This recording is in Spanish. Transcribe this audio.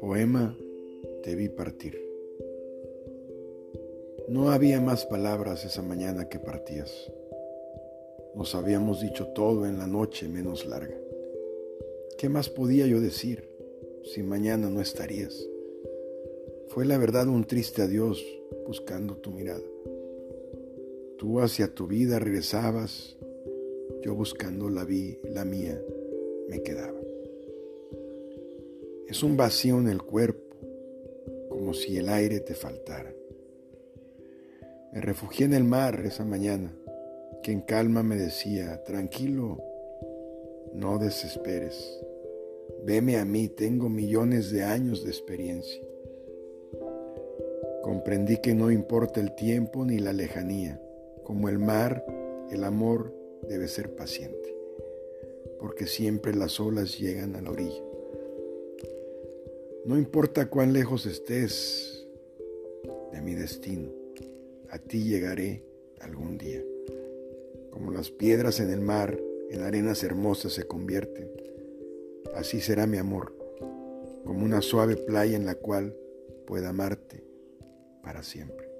Poema Te vi partir. No había más palabras esa mañana que partías. Nos habíamos dicho todo en la noche menos larga. ¿Qué más podía yo decir si mañana no estarías? Fue la verdad un triste adiós buscando tu mirada. Tú hacia tu vida regresabas, yo buscando la, vi, la mía me quedaba. Es un vacío en el cuerpo, como si el aire te faltara. Me refugié en el mar esa mañana, que en calma me decía, tranquilo, no desesperes. Veme a mí, tengo millones de años de experiencia. Comprendí que no importa el tiempo ni la lejanía. Como el mar, el amor debe ser paciente, porque siempre las olas llegan a la orilla. No importa cuán lejos estés de mi destino, a ti llegaré algún día. Como las piedras en el mar, en arenas hermosas se convierten. Así será mi amor, como una suave playa en la cual pueda amarte para siempre.